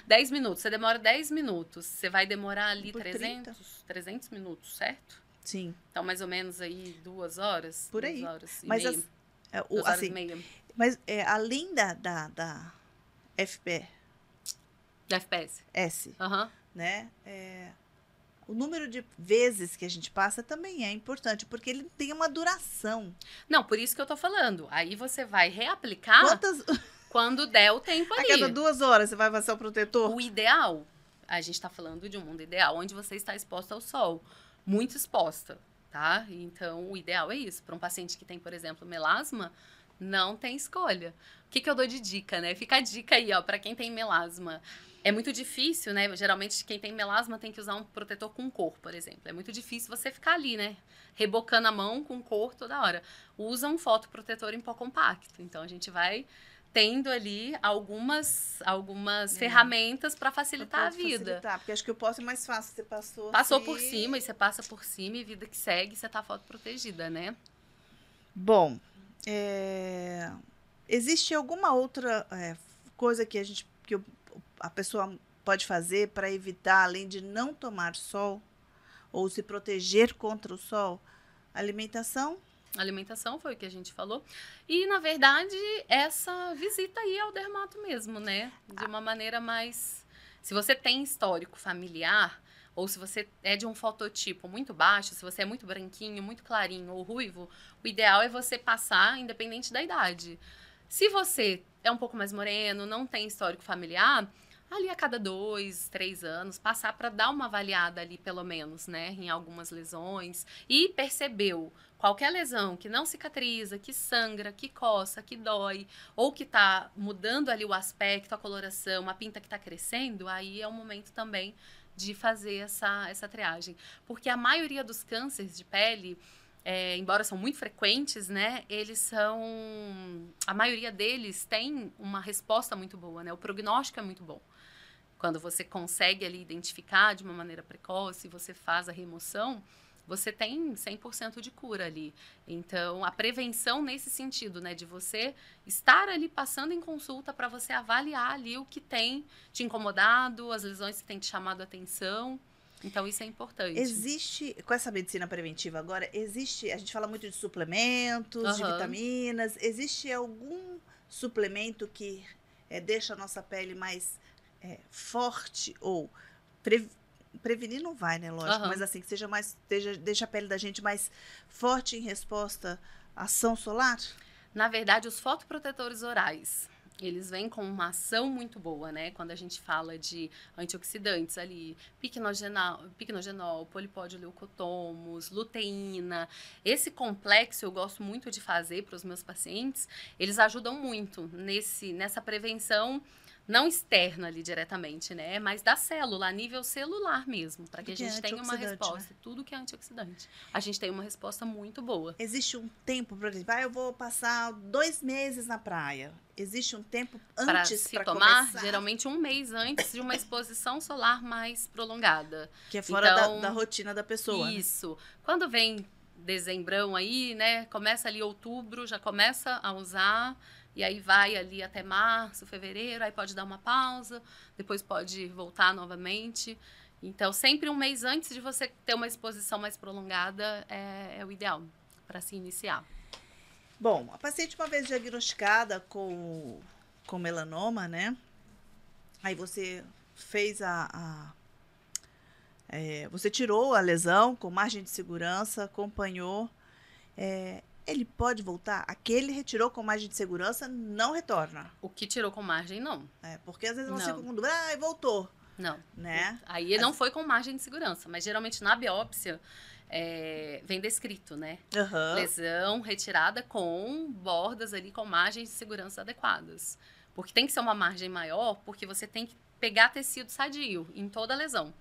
[SPEAKER 2] 10 minutos, você demora 10 minutos, você vai demorar ali 300, 300 minutos, certo?
[SPEAKER 1] Sim.
[SPEAKER 2] Então, mais ou menos aí duas horas.
[SPEAKER 1] Por aí.
[SPEAKER 2] Duas horas
[SPEAKER 1] mas. As, é, o, duas assim, meia. Mas é, além da, da, da FP...
[SPEAKER 2] Da FPS.
[SPEAKER 1] S.
[SPEAKER 2] Uhum.
[SPEAKER 1] Né? É, o número de vezes que a gente passa também é importante, porque ele tem uma duração.
[SPEAKER 2] Não, por isso que eu tô falando. Aí você vai reaplicar
[SPEAKER 1] Quantas...
[SPEAKER 2] quando der o tempo ali.
[SPEAKER 1] A cada duas horas você vai passar o protetor?
[SPEAKER 2] O ideal, a gente está falando de um mundo ideal, onde você está exposto ao sol muito exposta, tá? Então, o ideal é isso. Para um paciente que tem, por exemplo, melasma, não tem escolha. O que, que eu dou de dica, né? Fica a dica aí, ó, para quem tem melasma. É muito difícil, né? Geralmente, quem tem melasma tem que usar um protetor com cor, por exemplo. É muito difícil você ficar ali, né? Rebocando a mão com cor toda hora. Usa um fotoprotetor em pó compacto. Então, a gente vai tendo ali algumas, algumas é. ferramentas para facilitar a vida.
[SPEAKER 1] Facilitar, porque acho que o posso é mais fácil. Você passou.
[SPEAKER 2] Passou
[SPEAKER 1] assim...
[SPEAKER 2] por cima e você passa por cima e vida que segue, você tá foto protegida, né?
[SPEAKER 1] Bom, é... existe alguma outra é, coisa que a gente que a pessoa pode fazer para evitar, além de não tomar sol ou se proteger contra o sol? Alimentação?
[SPEAKER 2] Alimentação foi o que a gente falou. E, na verdade, essa visita aí ao dermato mesmo, né? De uma maneira mais. Se você tem histórico familiar, ou se você é de um fototipo muito baixo, se você é muito branquinho, muito clarinho ou ruivo, o ideal é você passar independente da idade. Se você é um pouco mais moreno, não tem histórico familiar, ali a cada dois, três anos, passar para dar uma avaliada ali, pelo menos, né, em algumas lesões, e percebeu qualquer lesão que não cicatriza, que sangra, que coça, que dói, ou que está mudando ali o aspecto, a coloração, a pinta que está crescendo, aí é o momento também de fazer essa, essa triagem. Porque a maioria dos cânceres de pele, é, embora são muito frequentes, né, eles são. A maioria deles tem uma resposta muito boa, né? O prognóstico é muito bom. Quando você consegue ali identificar de uma maneira precoce, você faz a remoção, você tem 100% de cura ali. Então, a prevenção nesse sentido, né, de você estar ali passando em consulta para você avaliar ali o que tem te incomodado, as lesões que tem te chamado a atenção. Então isso é importante.
[SPEAKER 1] Existe, com essa medicina preventiva agora, existe, a gente fala muito de suplementos, uhum. de vitaminas, existe algum suplemento que é, deixa a nossa pele mais é, forte ou pre, prevenir não vai, né, lógico, uhum. mas assim que seja mais, esteja, deixa a pele da gente mais forte em resposta à ação solar?
[SPEAKER 2] Na verdade, os fotoprotetores orais, eles vêm com uma ação muito boa, né? Quando a gente fala de antioxidantes ali, piquenogenol, piquenogenol polipódio leucotomos, luteína. Esse complexo eu gosto muito de fazer para os meus pacientes. Eles ajudam muito nesse, nessa prevenção não externa ali diretamente, né? Mas da célula, a nível celular mesmo, para que a gente é tenha uma resposta. Né? Tudo que é antioxidante. A gente tem uma resposta muito boa.
[SPEAKER 1] Existe um tempo, por exemplo, ah, eu vou passar dois meses na praia. Existe um tempo antes
[SPEAKER 2] para se tomar? Começar? Geralmente um mês antes de uma exposição solar mais prolongada.
[SPEAKER 1] Que é fora então, da, da, rotina da pessoa.
[SPEAKER 2] Né? Isso. Né? Quando vem dezembrão aí, né? Começa ali outubro, já começa a usar e aí vai ali até março, fevereiro, aí pode dar uma pausa, depois pode voltar novamente. Então, sempre um mês antes de você ter uma exposição mais prolongada é, é o ideal para se iniciar.
[SPEAKER 1] Bom, a paciente uma vez diagnosticada com, com melanoma, né? Aí você fez a, a é, você tirou a lesão com margem de segurança, acompanhou. É, ele pode voltar. Aquele retirou com margem de segurança, não retorna.
[SPEAKER 2] O que tirou com margem, não.
[SPEAKER 1] É, porque às vezes você fica com dúvida, ah, voltou.
[SPEAKER 2] Não.
[SPEAKER 1] Né?
[SPEAKER 2] Aí não foi com margem de segurança, mas geralmente na biópsia é, vem descrito, né?
[SPEAKER 1] Uhum.
[SPEAKER 2] Lesão retirada com bordas ali com margens de segurança adequadas. Porque tem que ser uma margem maior, porque você tem que pegar tecido sadio em toda a lesão.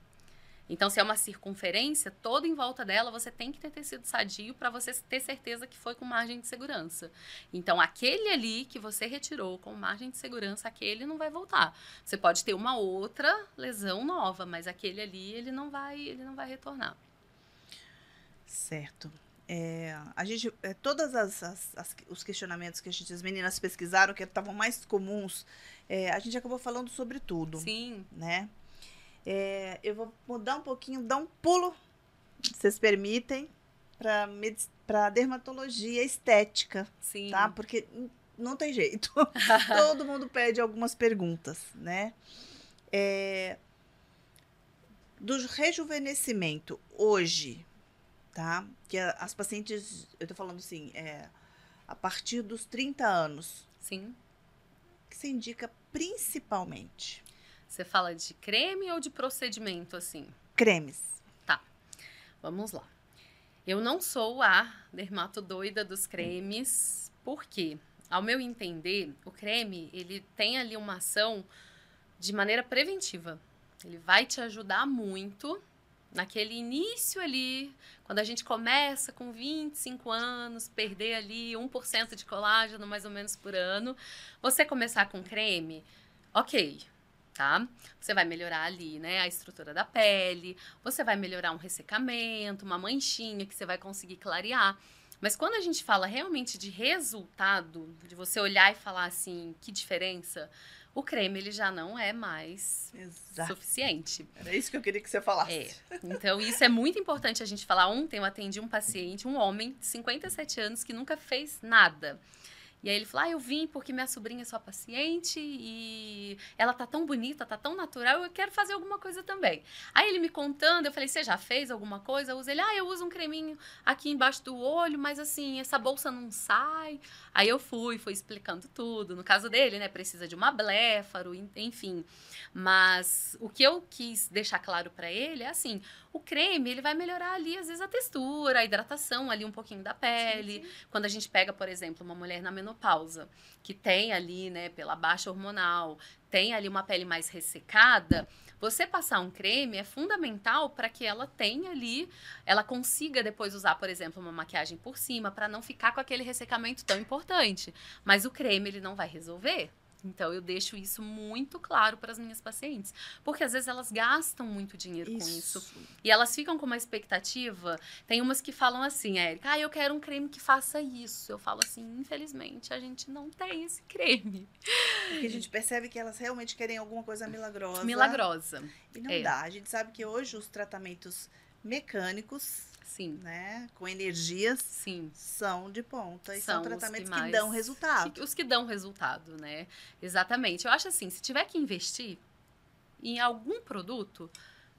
[SPEAKER 2] Então, se é uma circunferência, toda em volta dela você tem que ter tecido sadio para você ter certeza que foi com margem de segurança. Então, aquele ali que você retirou com margem de segurança, aquele não vai voltar. Você pode ter uma outra lesão nova, mas aquele ali ele não vai, ele não vai retornar.
[SPEAKER 1] Certo. É, a gente, é, todas as, as, as, os questionamentos que a gente, as meninas pesquisaram, que estavam mais comuns, é, a gente acabou falando sobre tudo.
[SPEAKER 2] Sim.
[SPEAKER 1] Né? É, eu vou mudar um pouquinho, dar um pulo, vocês permitem, para dermatologia estética.
[SPEAKER 2] Sim.
[SPEAKER 1] Tá? Porque não tem jeito. Todo mundo pede algumas perguntas, né? É, do rejuvenescimento hoje, tá? Que as pacientes, eu tô falando assim, é, a partir dos 30 anos.
[SPEAKER 2] Sim.
[SPEAKER 1] Que se indica principalmente?
[SPEAKER 2] Você fala de creme ou de procedimento, assim?
[SPEAKER 1] Cremes.
[SPEAKER 2] Tá. Vamos lá. Eu não sou a dermato doida dos cremes, porque, ao meu entender, o creme, ele tem ali uma ação de maneira preventiva. Ele vai te ajudar muito naquele início ali, quando a gente começa com 25 anos, perder ali 1% de colágeno mais ou menos por ano, você começar com creme, ok, tá? Você vai melhorar ali, né, a estrutura da pele, você vai melhorar um ressecamento, uma manchinha que você vai conseguir clarear. Mas quando a gente fala realmente de resultado, de você olhar e falar assim, que diferença, o creme ele já não é mais Exato. suficiente.
[SPEAKER 1] Era isso que eu queria que você falasse.
[SPEAKER 2] É. Então, isso é muito importante a gente falar. Ontem eu atendi um paciente, um homem de 57 anos, que nunca fez nada. E aí ele falou: Ah, eu vim porque minha sobrinha é sua paciente e ela tá tão bonita, tá tão natural, eu quero fazer alguma coisa também. Aí ele me contando, eu falei: Você já fez alguma coisa? Usa ele: Ah, eu uso um creminho aqui embaixo do olho, mas assim, essa bolsa não sai. Aí eu fui, fui explicando tudo. No caso dele, né, precisa de uma bléfaro, enfim. Mas o que eu quis deixar claro para ele é assim: o creme, ele vai melhorar ali, às vezes, a textura, a hidratação ali um pouquinho da pele. Sim, sim. Quando a gente pega, por exemplo, uma mulher na menopausa, que tem ali, né, pela baixa hormonal, tem ali uma pele mais ressecada, você passar um creme é fundamental para que ela tenha ali, ela consiga depois usar, por exemplo, uma maquiagem por cima, para não ficar com aquele ressecamento tão importante. Mas o creme, ele não vai resolver Então eu deixo isso muito claro para as minhas pacientes, porque às vezes elas gastam muito dinheiro isso. com isso e elas ficam com uma expectativa. Tem umas que falam assim, Érica, ah, eu quero um creme que faça isso. Eu falo assim, infelizmente a gente não tem esse creme.
[SPEAKER 1] Porque a gente percebe que elas realmente querem alguma coisa milagrosa.
[SPEAKER 2] Milagrosa.
[SPEAKER 1] E não é. dá. A gente sabe que hoje os tratamentos mecânicos
[SPEAKER 2] Sim.
[SPEAKER 1] Né? Com energias.
[SPEAKER 2] Sim.
[SPEAKER 1] São de ponta. E são, são tratamentos que, mais, que, dão resultado.
[SPEAKER 2] Os que dão resultado, né? Exatamente. Eu acho assim, se tiver que investir em algum produto,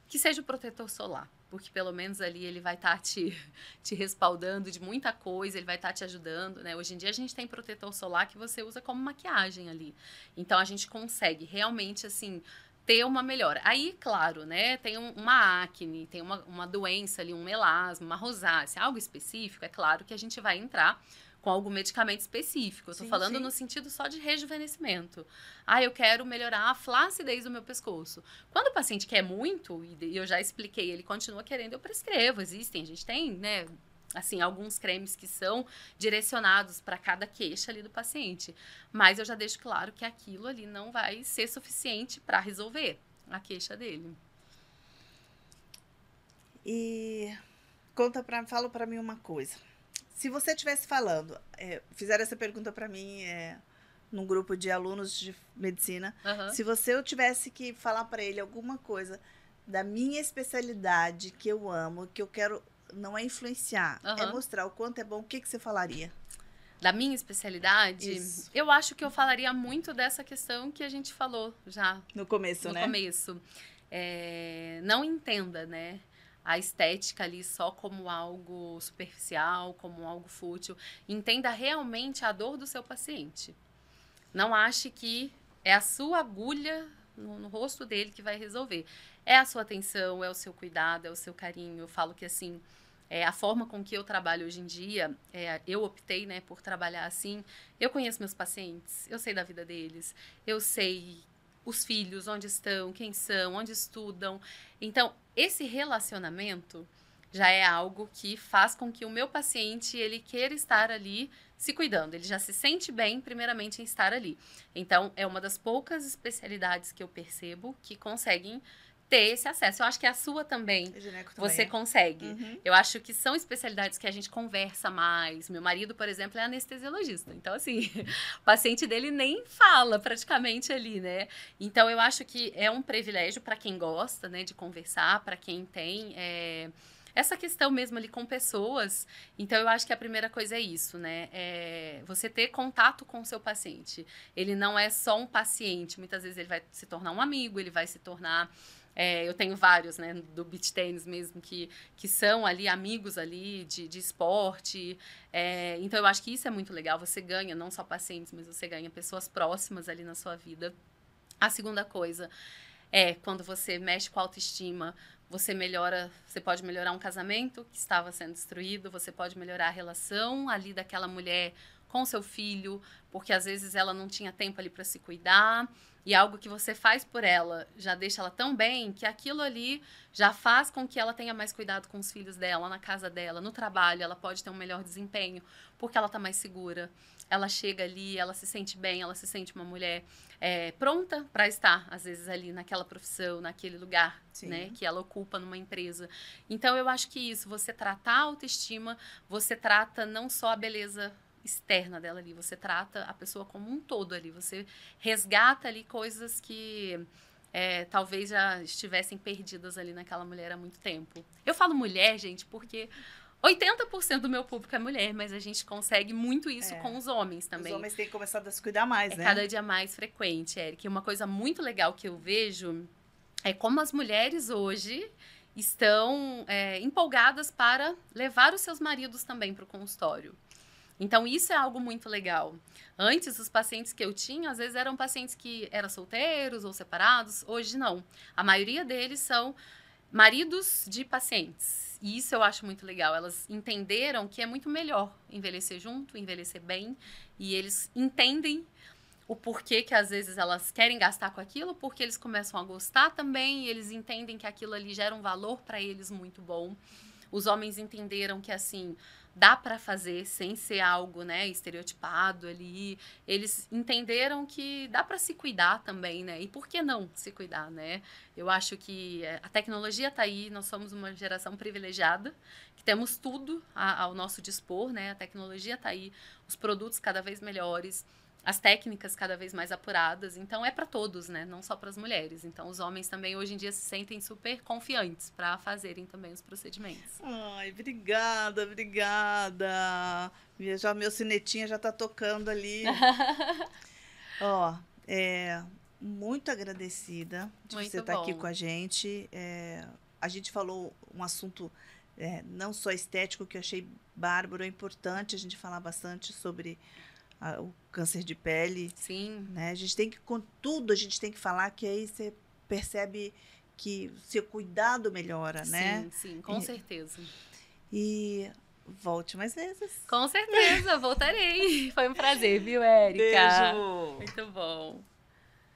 [SPEAKER 2] que seja o protetor solar. Porque pelo menos ali ele vai estar tá te, te respaldando de muita coisa, ele vai estar tá te ajudando, né? Hoje em dia a gente tem protetor solar que você usa como maquiagem ali. Então a gente consegue realmente, assim, ter uma melhora. Aí, claro, né, tem um, uma acne, tem uma, uma doença ali, um melasma, uma rosácea, algo específico, é claro que a gente vai entrar com algum medicamento específico. Eu tô sim, falando sim. no sentido só de rejuvenescimento. Ah, eu quero melhorar a flacidez do meu pescoço. Quando o paciente quer muito, e eu já expliquei, ele continua querendo, eu prescrevo. Existem, a gente tem, né, assim, alguns cremes que são direcionados para cada queixa ali do paciente. Mas eu já deixo claro que aquilo ali não vai ser suficiente para resolver a queixa dele.
[SPEAKER 1] E conta para, fala para mim uma coisa. Se você estivesse falando, é, fizeram essa pergunta para mim é, num grupo de alunos de medicina, uhum. se você eu tivesse que falar para ele alguma coisa da minha especialidade que eu amo, que eu quero não é influenciar, uhum. é mostrar o quanto é bom. O que, que você falaria?
[SPEAKER 2] Da minha especialidade, Isso. eu acho que eu falaria muito dessa questão que a gente falou já.
[SPEAKER 1] No começo,
[SPEAKER 2] no
[SPEAKER 1] né?
[SPEAKER 2] No começo. É, não entenda, né? A estética ali só como algo superficial, como algo fútil. Entenda realmente a dor do seu paciente. Não ache que é a sua agulha no, no rosto dele que vai resolver. É a sua atenção, é o seu cuidado, é o seu carinho. Eu falo que assim é, a forma com que eu trabalho hoje em dia, é, eu optei né, por trabalhar assim. Eu conheço meus pacientes, eu sei da vida deles, eu sei os filhos, onde estão, quem são, onde estudam. Então, esse relacionamento já é algo que faz com que o meu paciente ele queira estar ali se cuidando. Ele já se sente bem, primeiramente, em estar ali. Então, é uma das poucas especialidades que eu percebo que conseguem ter esse acesso. Eu acho que a sua também, você é. consegue. Uhum. Eu acho que são especialidades que a gente conversa mais. Meu marido, por exemplo, é anestesiologista. Então, assim, o paciente dele nem fala praticamente ali, né? Então, eu acho que é um privilégio para quem gosta, né, de conversar, para quem tem. É essa questão mesmo ali com pessoas. Então, eu acho que a primeira coisa é isso, né? É você ter contato com o seu paciente. Ele não é só um paciente. Muitas vezes ele vai se tornar um amigo, ele vai se tornar é, eu tenho vários, né, do beach tênis mesmo, que, que são ali amigos ali de, de esporte. É, então, eu acho que isso é muito legal. Você ganha não só pacientes, mas você ganha pessoas próximas ali na sua vida. A segunda coisa é quando você mexe com a autoestima, você melhora, você pode melhorar um casamento que estava sendo destruído, você pode melhorar a relação ali daquela mulher com seu filho, porque às vezes ela não tinha tempo ali para se cuidar e algo que você faz por ela já deixa ela tão bem que aquilo ali já faz com que ela tenha mais cuidado com os filhos dela, na casa dela, no trabalho, ela pode ter um melhor desempenho, porque ela está mais segura. Ela chega ali, ela se sente bem, ela se sente uma mulher é, pronta para estar, às vezes, ali naquela profissão, naquele lugar né, que ela ocupa numa empresa. Então, eu acho que isso, você tratar a autoestima, você trata não só a beleza externa dela ali, você trata a pessoa como um todo ali, você resgata ali coisas que é, talvez já estivessem perdidas ali naquela mulher há muito tempo. Eu falo mulher, gente, porque 80% do meu público é mulher, mas a gente consegue muito isso é. com os homens também.
[SPEAKER 1] Os homens têm começado a se cuidar mais,
[SPEAKER 2] é
[SPEAKER 1] né?
[SPEAKER 2] cada dia mais frequente, Eric. E uma coisa muito legal que eu vejo é como as mulheres hoje estão é, empolgadas para levar os seus maridos também para o consultório. Então, isso é algo muito legal. Antes, os pacientes que eu tinha, às vezes eram pacientes que eram solteiros ou separados. Hoje, não. A maioria deles são maridos de pacientes. E isso eu acho muito legal. Elas entenderam que é muito melhor envelhecer junto, envelhecer bem. E eles entendem o porquê que às vezes elas querem gastar com aquilo, porque eles começam a gostar também, e eles entendem que aquilo ali gera um valor para eles muito bom. Os homens entenderam que assim, dá para fazer sem ser algo, né, estereotipado ali. Eles entenderam que dá para se cuidar também, né? E por que não se cuidar, né? Eu acho que é, a tecnologia está aí, nós somos uma geração privilegiada, que temos tudo ao nosso dispor, né? A tecnologia está aí, os produtos cada vez melhores as técnicas cada vez mais apuradas. Então é para todos, né? Não só para as mulheres. Então os homens também hoje em dia se sentem super confiantes para fazerem também os procedimentos.
[SPEAKER 1] Ai, obrigada, obrigada. Já meu sinetinha já está tocando ali. Ó, é muito agradecida de muito você estar tá aqui com a gente. É, a gente falou um assunto é, não só estético que eu achei bárbaro, é importante a gente falar bastante sobre a, o câncer de pele.
[SPEAKER 2] Sim.
[SPEAKER 1] Né? A gente tem que, com tudo, a gente tem que falar que aí você percebe que seu cuidado melhora,
[SPEAKER 2] sim,
[SPEAKER 1] né?
[SPEAKER 2] Sim, sim, com e, certeza.
[SPEAKER 1] E volte mais vezes.
[SPEAKER 2] Com certeza, voltarei. Foi um prazer, viu, Érica?
[SPEAKER 1] Beijo.
[SPEAKER 2] Muito bom.